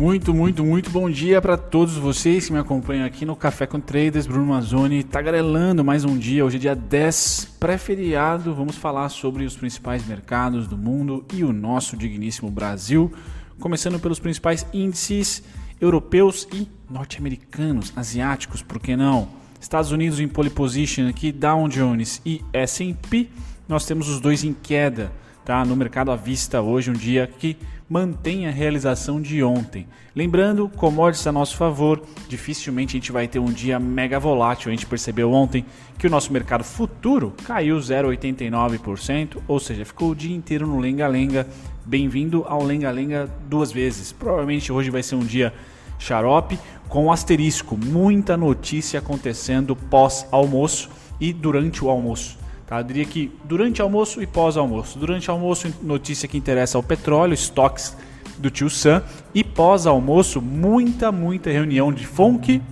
Muito, muito, muito bom dia para todos vocês que me acompanham aqui no Café com Traders. Bruno Mazzoni tagarelando mais um dia. Hoje é dia 10, pré-feriado. Vamos falar sobre os principais mercados do mundo e o nosso digníssimo Brasil. Começando pelos principais índices europeus e norte-americanos, asiáticos, por que não? Estados Unidos em pole position aqui, Dow Jones e S&P. Nós temos os dois em queda tá? no mercado à vista hoje, um dia que mantém a realização de ontem. Lembrando, commodities a nosso favor, dificilmente a gente vai ter um dia mega volátil. A gente percebeu ontem que o nosso mercado futuro caiu 0,89%, ou seja, ficou o dia inteiro no lenga-lenga. Bem-vindo ao lenga-lenga duas vezes. Provavelmente hoje vai ser um dia xarope com asterisco, muita notícia acontecendo pós-almoço e durante o almoço. Tá? Eu diria que durante almoço e pós-almoço. Durante almoço, notícia que interessa ao petróleo, estoques do tio Sam. E pós-almoço, muita, muita reunião de FONC.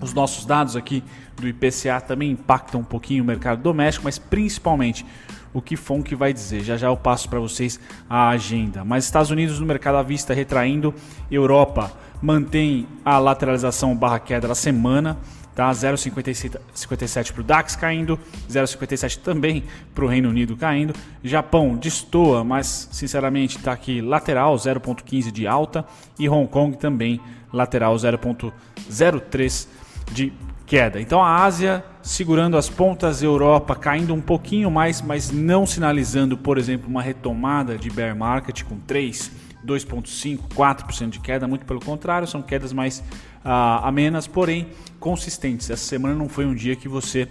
Os nossos dados aqui do IPCA também impactam um pouquinho o mercado doméstico, mas principalmente o que FONC vai dizer. Já já eu passo para vocês a agenda. Mas Estados Unidos no mercado à vista retraindo, Europa mantém a lateralização barra queda da semana tá? 0,57 para o DAX caindo, 0,57 também para o Reino Unido caindo. Japão destoa, mas sinceramente está aqui lateral, 0,15 de alta. E Hong Kong também lateral, 0,03 de queda. Então a Ásia segurando as pontas, Europa caindo um pouquinho mais, mas não sinalizando, por exemplo, uma retomada de bear market com 3, 2,5, 4% de queda, muito pelo contrário, são quedas mais uh, amenas, porém consistentes. Essa semana não foi um dia que você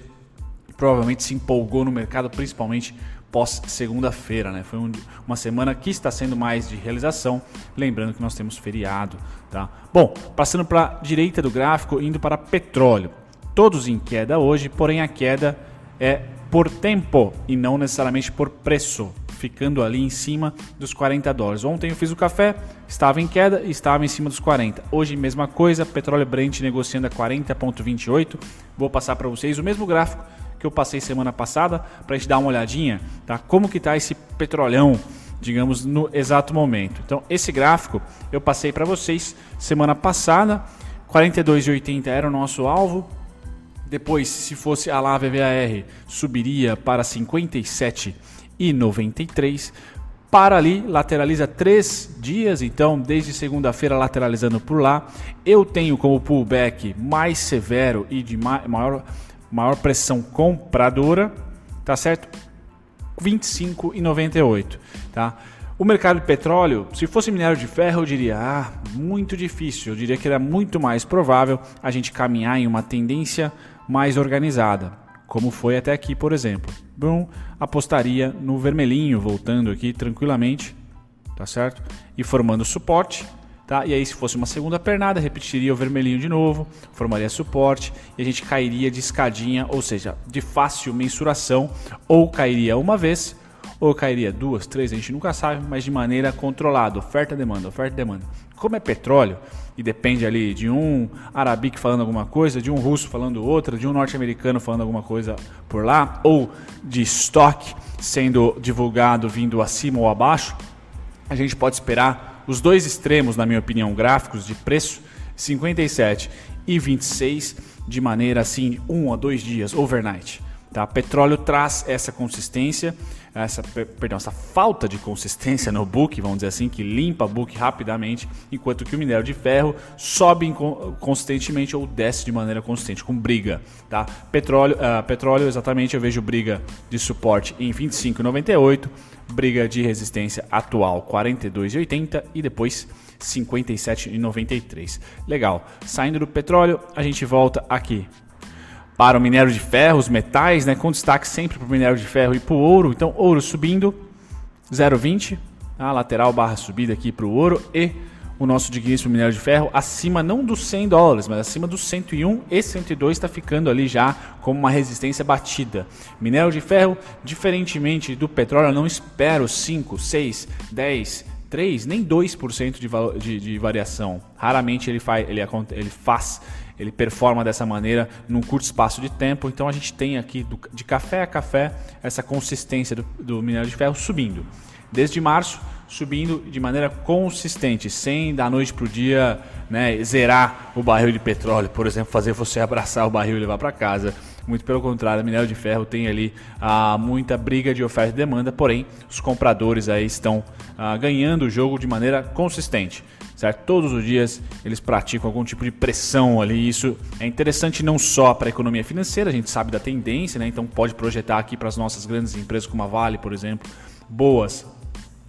provavelmente se empolgou no mercado, principalmente pós segunda-feira, né? Foi um, uma semana que está sendo mais de realização, lembrando que nós temos feriado, tá? Bom, passando para a direita do gráfico, indo para petróleo. Todos em queda hoje, porém a queda é por tempo e não necessariamente por preço ficando ali em cima dos 40 dólares. Ontem eu fiz o café, estava em queda e estava em cima dos 40. Hoje, mesma coisa, petróleo Brent negociando a 40,28. Vou passar para vocês o mesmo gráfico que eu passei semana passada para a gente dar uma olhadinha, tá? Como que está esse petrolhão, digamos, no exato momento. Então, esse gráfico eu passei para vocês semana passada. 42,80 era o nosso alvo. Depois, se fosse a lá VVAR, subiria para 57 e 93. Para ali, lateraliza três dias, então desde segunda-feira lateralizando por lá. Eu tenho como pullback mais severo e de maior, maior pressão compradora, tá certo? 25 e 98, tá? O mercado de petróleo, se fosse minério de ferro, eu diria, ah, muito difícil. Eu diria que era muito mais provável a gente caminhar em uma tendência mais organizada como foi até aqui, por exemplo. Bom, apostaria no vermelhinho, voltando aqui tranquilamente, tá certo? E formando suporte, tá? E aí se fosse uma segunda pernada, repetiria o vermelhinho de novo, formaria suporte e a gente cairia de escadinha, ou seja, de fácil mensuração, ou cairia uma vez, ou cairia duas, três, a gente nunca sabe, mas de maneira controlada, oferta demanda, oferta demanda. Como é petróleo, e depende ali de um arabique falando alguma coisa, de um russo falando outra, de um norte-americano falando alguma coisa por lá, ou de estoque sendo divulgado vindo acima ou abaixo, a gente pode esperar os dois extremos, na minha opinião, gráficos de preço, 57 e 26, de maneira assim, um a dois dias, overnight. Tá? Petróleo traz essa consistência, essa, perdão, essa falta de consistência no book, vamos dizer assim, que limpa book rapidamente, enquanto que o minério de ferro sobe consistentemente ou desce de maneira consistente, com briga. Tá? Petróleo, uh, petróleo, exatamente, eu vejo briga de suporte em 25,98, briga de resistência atual 42,80 e depois 57,93. Legal. Saindo do petróleo, a gente volta aqui para o minério de ferro, os metais, né, com destaque sempre para o minério de ferro e para o ouro. Então, ouro subindo, 0,20, a lateral barra subida aqui para o ouro e o nosso digníssimo minério de ferro acima não dos 100 dólares, mas acima dos 101 e 102 está ficando ali já como uma resistência batida. Minério de ferro, diferentemente do petróleo, não espero 5, 6, 10, 3, nem 2% de, de, de variação. Raramente ele faz, ele, ele faz ele performa dessa maneira num curto espaço de tempo. Então a gente tem aqui do, de café a café essa consistência do, do minério de ferro subindo. Desde março, subindo de maneira consistente, sem da noite para o dia né, zerar o barril de petróleo, por exemplo, fazer você abraçar o barril e levar para casa. Muito pelo contrário, minério de ferro tem ali ah, muita briga de oferta e demanda, porém os compradores aí estão ah, ganhando o jogo de maneira consistente. Certo? Todos os dias eles praticam algum tipo de pressão ali. Isso é interessante não só para a economia financeira, a gente sabe da tendência, né? então pode projetar aqui para as nossas grandes empresas como a Vale, por exemplo, boas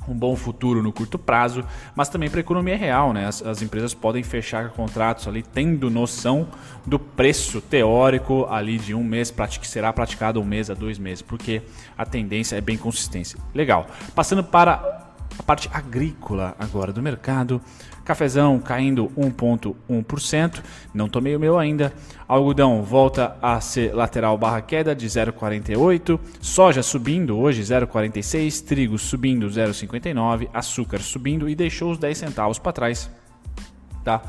um bom futuro no curto prazo, mas também para a economia real, né? As, as, empresas podem fechar contratos ali tendo noção do preço teórico ali de um mês que será praticado um mês a dois meses, porque a tendência é bem consistência. Legal. Passando para a parte agrícola agora do mercado. Cafezão caindo 1,1%. Não tomei o meu ainda. Algodão volta a ser lateral barra queda de 0,48. Soja subindo hoje 0,46. Trigo subindo 0,59. Açúcar subindo e deixou os 10 centavos para trás. Tá?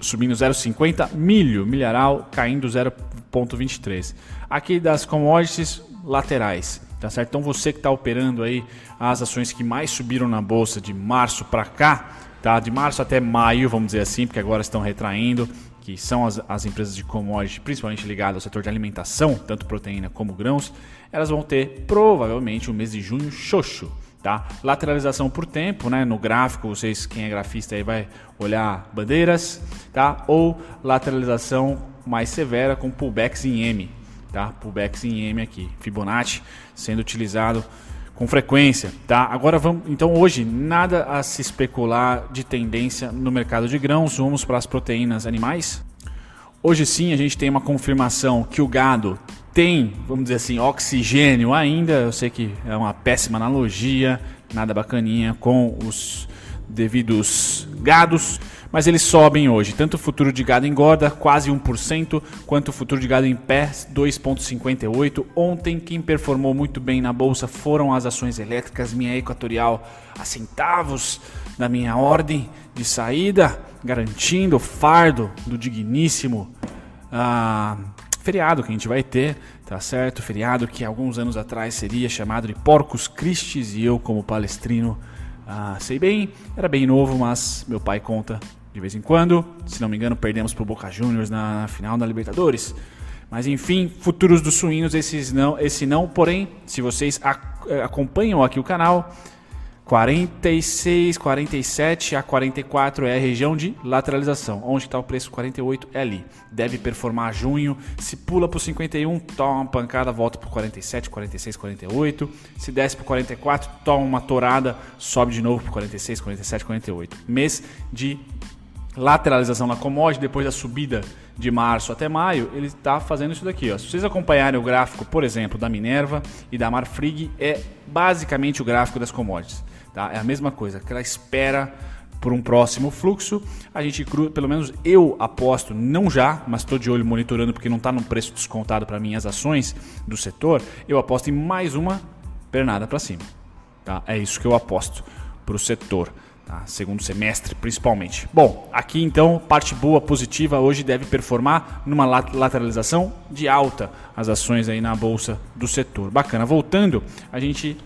Subindo 0,50. Milho, milharal caindo 0,23. Aqui das commodities laterais. Tá certo? Então você que está operando aí as ações que mais subiram na bolsa de março para cá, tá? De março até maio, vamos dizer assim, porque agora estão retraindo, que são as, as empresas de commodity, principalmente ligadas ao setor de alimentação, tanto proteína como grãos, elas vão ter provavelmente o mês de junho xoxo. Tá? Lateralização por tempo, né? No gráfico, vocês, quem é grafista aí vai olhar bandeiras, tá? Ou lateralização mais severa com pullbacks em M, tá? Pullbacks em M aqui, Fibonacci sendo utilizado com frequência, tá? Agora vamos, então hoje nada a se especular de tendência no mercado de grãos, vamos para as proteínas animais. Hoje sim a gente tem uma confirmação que o gado tem, vamos dizer assim, oxigênio ainda. Eu sei que é uma péssima analogia, nada bacaninha com os devidos gados, mas eles sobem hoje. Tanto o futuro de gado engorda, quase 1%, quanto o futuro de gado em pé, 2,58%. Ontem, quem performou muito bem na bolsa foram as ações elétricas, minha Equatorial a centavos da minha ordem de saída, garantindo o fardo do digníssimo ah, feriado que a gente vai ter, tá certo? Feriado que alguns anos atrás seria chamado de Porcos Cristes e eu, como palestrino, ah, sei bem, era bem novo, mas meu pai conta de vez em quando. Se não me engano, perdemos para o Boca Juniors na, na final da Libertadores. Mas enfim, futuros dos suínos, esses não, esse não. Porém, se vocês eh, acompanham aqui o canal, 46, 47 a 44 é a região de lateralização. Onde está o preço 48 é ali. Deve performar junho. Se pula para o 51, toma uma pancada, volta para o 47, 46, 48. Se desce para o 44, toma uma torada, sobe de novo para o 46, 47, 48. Mês de lateralização na commodity depois da subida de março até maio, ele está fazendo isso daqui. Ó. Se vocês acompanharem o gráfico, por exemplo, da Minerva e da Marfrig, é basicamente o gráfico das commodities. Tá? É a mesma coisa, aquela espera por um próximo fluxo. A gente, pelo menos eu aposto, não já, mas estou de olho monitorando porque não está no preço descontado para mim as ações do setor. Eu aposto em mais uma pernada para cima. Tá? É isso que eu aposto para o setor. Segundo semestre, principalmente. Bom, aqui então, parte boa, positiva, hoje deve performar numa lateralização de alta as ações aí na bolsa do setor. Bacana. Voltando, a gente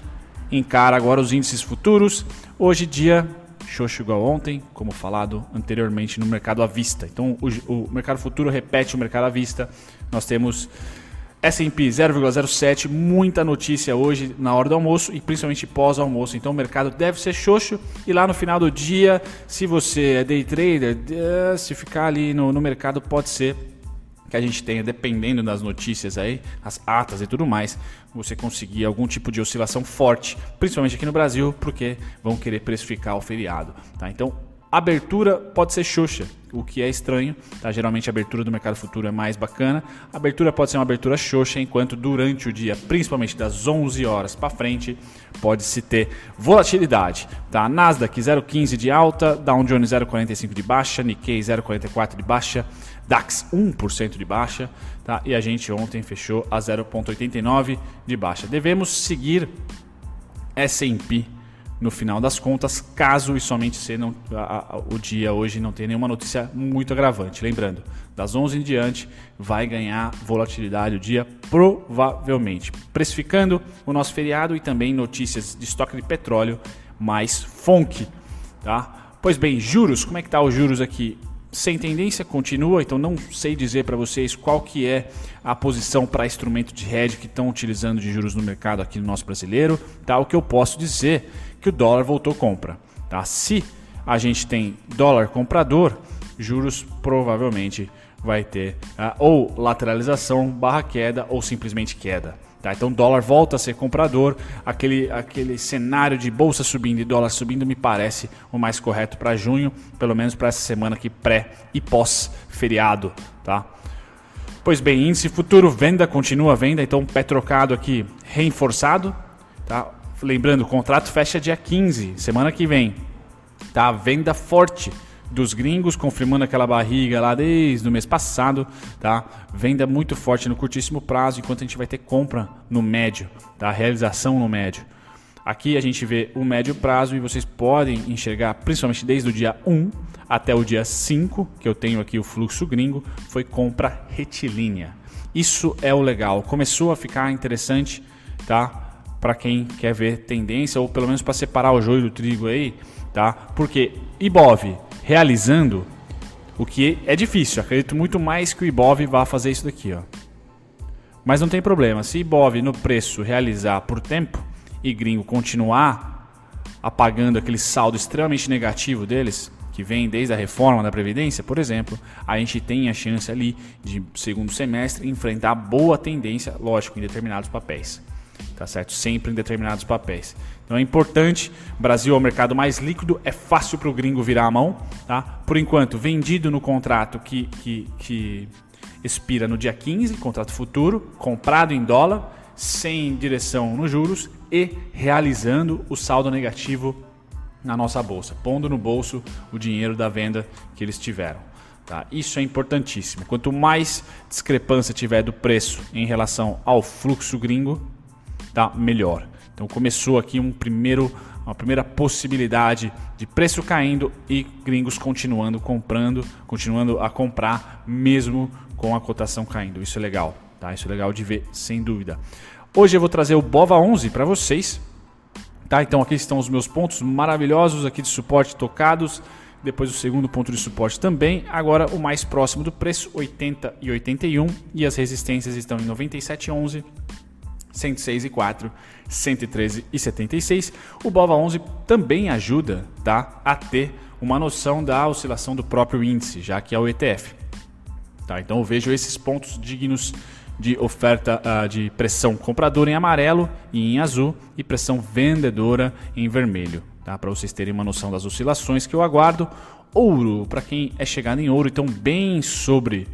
encara agora os índices futuros. Hoje, dia xoxo igual ontem, como falado anteriormente no mercado à vista. Então, o, o mercado futuro repete o mercado à vista. Nós temos S&P 0,07, muita notícia hoje na hora do almoço e principalmente pós-almoço. Então o mercado deve ser xoxo e lá no final do dia, se você é day trader, eh, se ficar ali no, no mercado pode ser que a gente tenha, dependendo das notícias aí, as atas e tudo mais, você conseguir algum tipo de oscilação forte, principalmente aqui no Brasil, porque vão querer precificar o feriado. Tá? Então Abertura pode ser xoxa, o que é estranho. Tá? Geralmente a abertura do mercado futuro é mais bacana. A abertura pode ser uma abertura xoxa, enquanto durante o dia, principalmente das 11 horas para frente, pode-se ter volatilidade. Tá? Nasdaq 0,15 de alta, Dow Jones 0,45 de baixa, Nikkei 0,44 de baixa, DAX 1% de baixa. Tá? E a gente ontem fechou a 0,89 de baixa. Devemos seguir S&P no final das contas, caso e somente se não, a, a, o dia hoje não tenha nenhuma notícia muito agravante. Lembrando, das 11 em diante vai ganhar volatilidade o dia provavelmente. Precificando o nosso feriado e também notícias de estoque de petróleo mais funk, tá? Pois bem, juros, como é que tá os juros aqui? Sem tendência, continua, então não sei dizer para vocês qual que é a posição para instrumento de hedge que estão utilizando de juros no mercado aqui no nosso brasileiro, tá? O que eu posso dizer que o dólar voltou compra, tá? Se a gente tem dólar comprador, juros provavelmente vai ter uh, ou lateralização barra queda ou simplesmente queda. Tá? Então dólar volta a ser comprador, aquele, aquele cenário de bolsa subindo e dólar subindo me parece o mais correto para junho, pelo menos para essa semana aqui pré e pós feriado. Tá? Pois bem, índice futuro venda continua venda, então pé trocado aqui reforçado. Tá? Lembrando, o contrato fecha dia 15, semana que vem. Tá? Venda forte dos gringos, confirmando aquela barriga lá desde o mês passado, tá? Venda muito forte no curtíssimo prazo, enquanto a gente vai ter compra no médio, tá? Realização no médio. Aqui a gente vê o médio prazo e vocês podem enxergar, principalmente desde o dia 1 até o dia 5, que eu tenho aqui o fluxo gringo, foi compra retilínea. Isso é o legal. Começou a ficar interessante, tá? Para quem quer ver tendência ou pelo menos para separar o joio do trigo aí, tá? Porque IBOV realizando, o que é difícil. Acredito muito mais que o Ibov vá fazer isso daqui, ó. Mas não tem problema. Se Ibov no preço realizar por tempo e gringo continuar apagando aquele saldo extremamente negativo deles, que vem desde a reforma da Previdência, por exemplo, a gente tem a chance ali de segundo semestre enfrentar boa tendência, lógico, em determinados papéis tá certo? Sempre em determinados papéis. Então é importante, Brasil é o mercado mais líquido, é fácil para o gringo virar a mão, tá? Por enquanto, vendido no contrato que, que, que expira no dia 15, contrato futuro, comprado em dólar, sem direção nos juros e realizando o saldo negativo na nossa bolsa, pondo no bolso o dinheiro da venda que eles tiveram. Tá? Isso é importantíssimo. Quanto mais discrepância tiver do preço em relação ao fluxo gringo, tá melhor. Então começou aqui um primeiro, uma primeira possibilidade de preço caindo e gringos continuando comprando, continuando a comprar mesmo com a cotação caindo. Isso é legal, tá? Isso é legal de ver, sem dúvida. Hoje eu vou trazer o Bova 11 para vocês. Tá? Então aqui estão os meus pontos maravilhosos aqui de suporte tocados. Depois o segundo ponto de suporte também. Agora o mais próximo do preço, 80 e 81. E as resistências estão em 97,11 106,4, 113,76. O BOVA 11 também ajuda tá, a ter uma noção da oscilação do próprio índice, já que é o ETF. Tá, então eu vejo esses pontos dignos de oferta uh, de pressão compradora em amarelo e em azul e pressão vendedora em vermelho, tá? Para vocês terem uma noção das oscilações que eu aguardo. Ouro, para quem é chegado em ouro, então bem sobre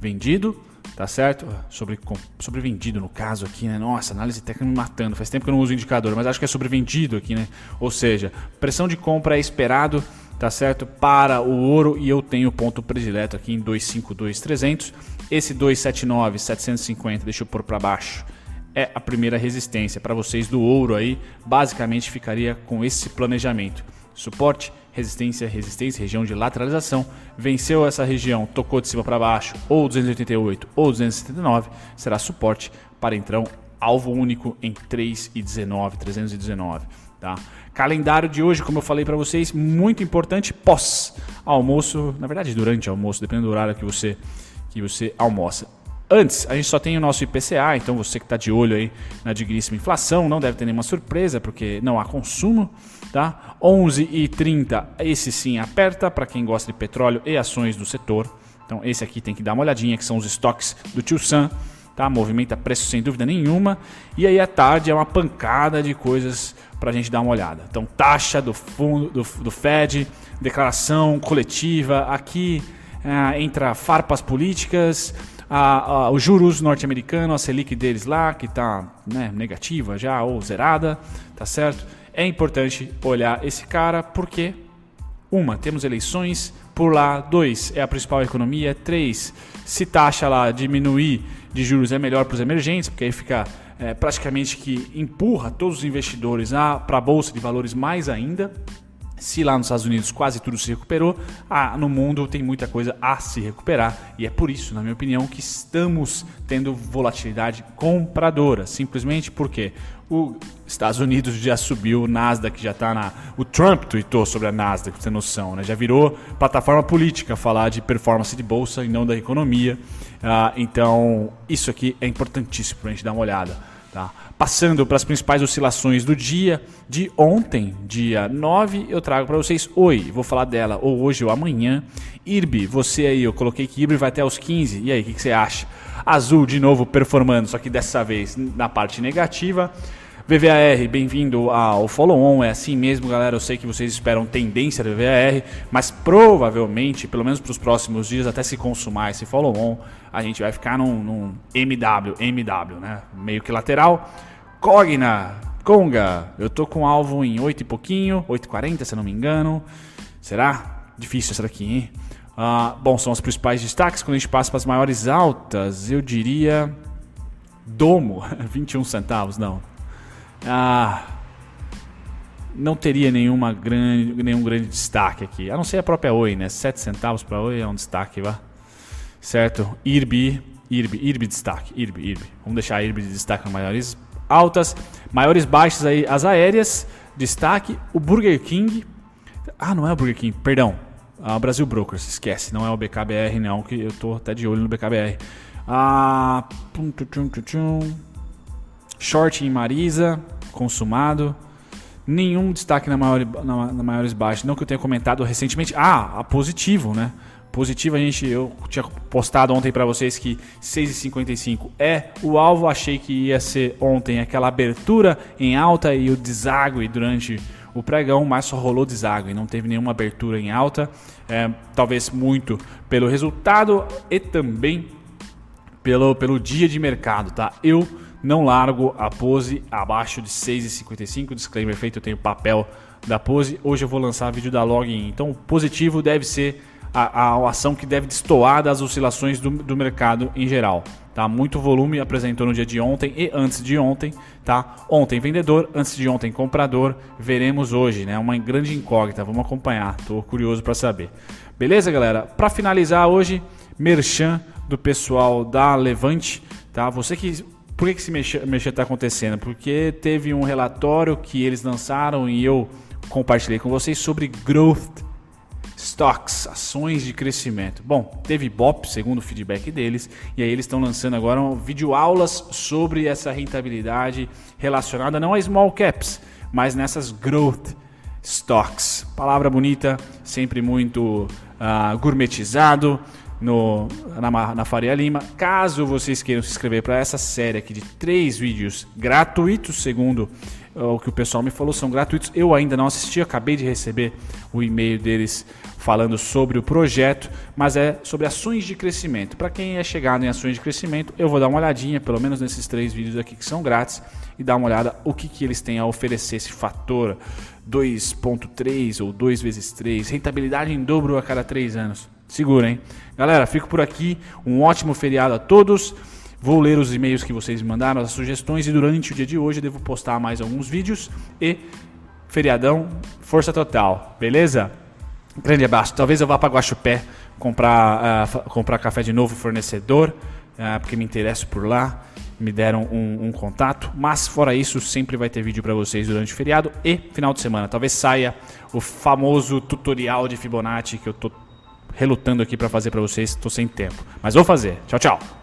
vendido tá certo? Sobre, sobrevendido no caso aqui, né? Nossa, análise técnica me matando. Faz tempo que eu não uso indicador, mas acho que é sobrevendido aqui, né? Ou seja, pressão de compra é esperado, tá certo? Para o ouro e eu tenho ponto predileto aqui em 252,300. Esse 279, 750, deixa eu pôr para baixo. É a primeira resistência para vocês do ouro aí, basicamente ficaria com esse planejamento. Suporte resistência, resistência, região de lateralização. Venceu essa região, tocou de cima para baixo, ou 288 ou 279, será suporte para então alvo único em 3,19, 319. Tá? Calendário de hoje, como eu falei para vocês, muito importante pós almoço, na verdade durante almoço, dependendo do horário que você que você almoça. Antes, a gente só tem o nosso IPCA, então você que está de olho aí na digníssima inflação, não deve ter nenhuma surpresa, porque não há consumo, tá? 11 e 30, esse sim aperta para quem gosta de petróleo e ações do setor. Então esse aqui tem que dar uma olhadinha, que são os estoques do Tio Sam, tá? Movimenta preço sem dúvida nenhuma. E aí à tarde é uma pancada de coisas para a gente dar uma olhada. Então taxa do fundo do, do Fed, declaração coletiva, aqui ah, entra farpas políticas, a, a, os juros norte-americanos, a Selic deles lá, que está né, negativa já ou zerada, tá certo? É importante olhar esse cara porque, uma, temos eleições por lá, dois, é a principal economia, três, se taxa lá diminuir de juros é melhor para os emergentes, porque aí fica é, praticamente que empurra todos os investidores para a bolsa de valores mais ainda. Se lá nos Estados Unidos quase tudo se recuperou, ah, no mundo tem muita coisa a se recuperar. E é por isso, na minha opinião, que estamos tendo volatilidade compradora. Simplesmente porque os Estados Unidos já subiu, o Nasdaq já está na. O Trump tweetou sobre a Nasdaq, pra ter noção, né? Já virou plataforma política falar de performance de bolsa e não da economia. Ah, então, isso aqui é importantíssimo para a gente dar uma olhada. Tá? Passando para as principais oscilações do dia de ontem, dia 9, eu trago para vocês Oi, vou falar dela ou hoje ou amanhã. IRB, você aí, eu coloquei que IRB vai até os 15. E aí, o que, que você acha? Azul de novo performando, só que dessa vez na parte negativa. VVAR, bem-vindo ao Follow On. É assim mesmo, galera. Eu sei que vocês esperam tendência do VVAR, mas provavelmente, pelo menos para os próximos dias, até se consumar esse Follow On, a gente vai ficar num, num MW, MW, né? Meio que lateral. Cogna, Conga, eu tô com alvo em 8 e pouquinho, 8,40 se não me engano. Será? Difícil essa daqui, hein? Ah, bom, são os principais destaques. Quando a gente passa para as maiores altas, eu diria. Domo, 21 centavos, não. Ah, não teria nenhuma grande, nenhum grande destaque aqui. A não ser a própria Oi, né? 7 centavos para Oi é um destaque, vá. Certo? IRB, IRB, IRB destaque, IRB, IRB. Vamos deixar a IRB de destaque maiores altas, maiores baixas aí as aéreas, destaque o Burger King. Ah, não é o Burger King, perdão. Ah, Brasil Brokers, esquece, não é o BKBR não, que eu tô até de olho no BKBR. Ah, pum, tum, tum, tum, Short em Marisa, consumado. Nenhum destaque na, maior, na, na maiores baixas. Não que eu tenha comentado recentemente. Ah, a positivo, né? Positivo, a gente, eu tinha postado ontem para vocês que 6,55 é o alvo. Achei que ia ser ontem aquela abertura em alta e o deságue durante o pregão, mas só rolou deságue, não teve nenhuma abertura em alta. É, talvez muito pelo resultado e também pelo, pelo dia de mercado, tá? Eu não largo a pose abaixo de 6,55. Disclaimer feito, eu tenho papel da pose. Hoje eu vou lançar vídeo da login. Então, positivo deve ser a, a ação que deve destoar das oscilações do, do mercado em geral. Tá? Muito volume apresentou no dia de ontem e antes de ontem. Tá? Ontem vendedor, antes de ontem comprador. Veremos hoje, né? Uma grande incógnita. Vamos acompanhar. Estou curioso para saber. Beleza, galera? Para finalizar hoje, merchan do pessoal da Levante. Tá? Você que por que, que esse mexer está acontecendo? Porque teve um relatório que eles lançaram e eu compartilhei com vocês sobre growth stocks, ações de crescimento. Bom, teve BOP, segundo o feedback deles, e aí eles estão lançando agora um, vídeo aulas sobre essa rentabilidade relacionada não a small caps, mas nessas growth stocks. Palavra bonita, sempre muito uh, gourmetizado no, na, na Faria Lima. Caso vocês queiram se inscrever para essa série aqui de três vídeos gratuitos, segundo o que o pessoal me falou, são gratuitos. Eu ainda não assisti, acabei de receber o e-mail deles falando sobre o projeto, mas é sobre ações de crescimento. Para quem é chegado em ações de crescimento, eu vou dar uma olhadinha, pelo menos nesses três vídeos aqui que são grátis, e dar uma olhada o que, que eles têm a oferecer, esse fator 2.3 ou 2 vezes 3, rentabilidade em dobro a cada três anos. Segura, hein? Galera, fico por aqui. Um ótimo feriado a todos. Vou ler os e-mails que vocês me mandaram, as sugestões e durante o dia de hoje eu devo postar mais alguns vídeos e feriadão, força total, beleza? Grande abraço. Talvez eu vá para Guaxupé comprar, uh, comprar café de novo fornecedor, uh, porque me interesso por lá. Me deram um, um, contato, mas fora isso, sempre vai ter vídeo para vocês durante o feriado e final de semana. Talvez saia o famoso tutorial de Fibonacci que eu tô relutando aqui para fazer para vocês, estou sem tempo. Mas vou fazer. Tchau, tchau.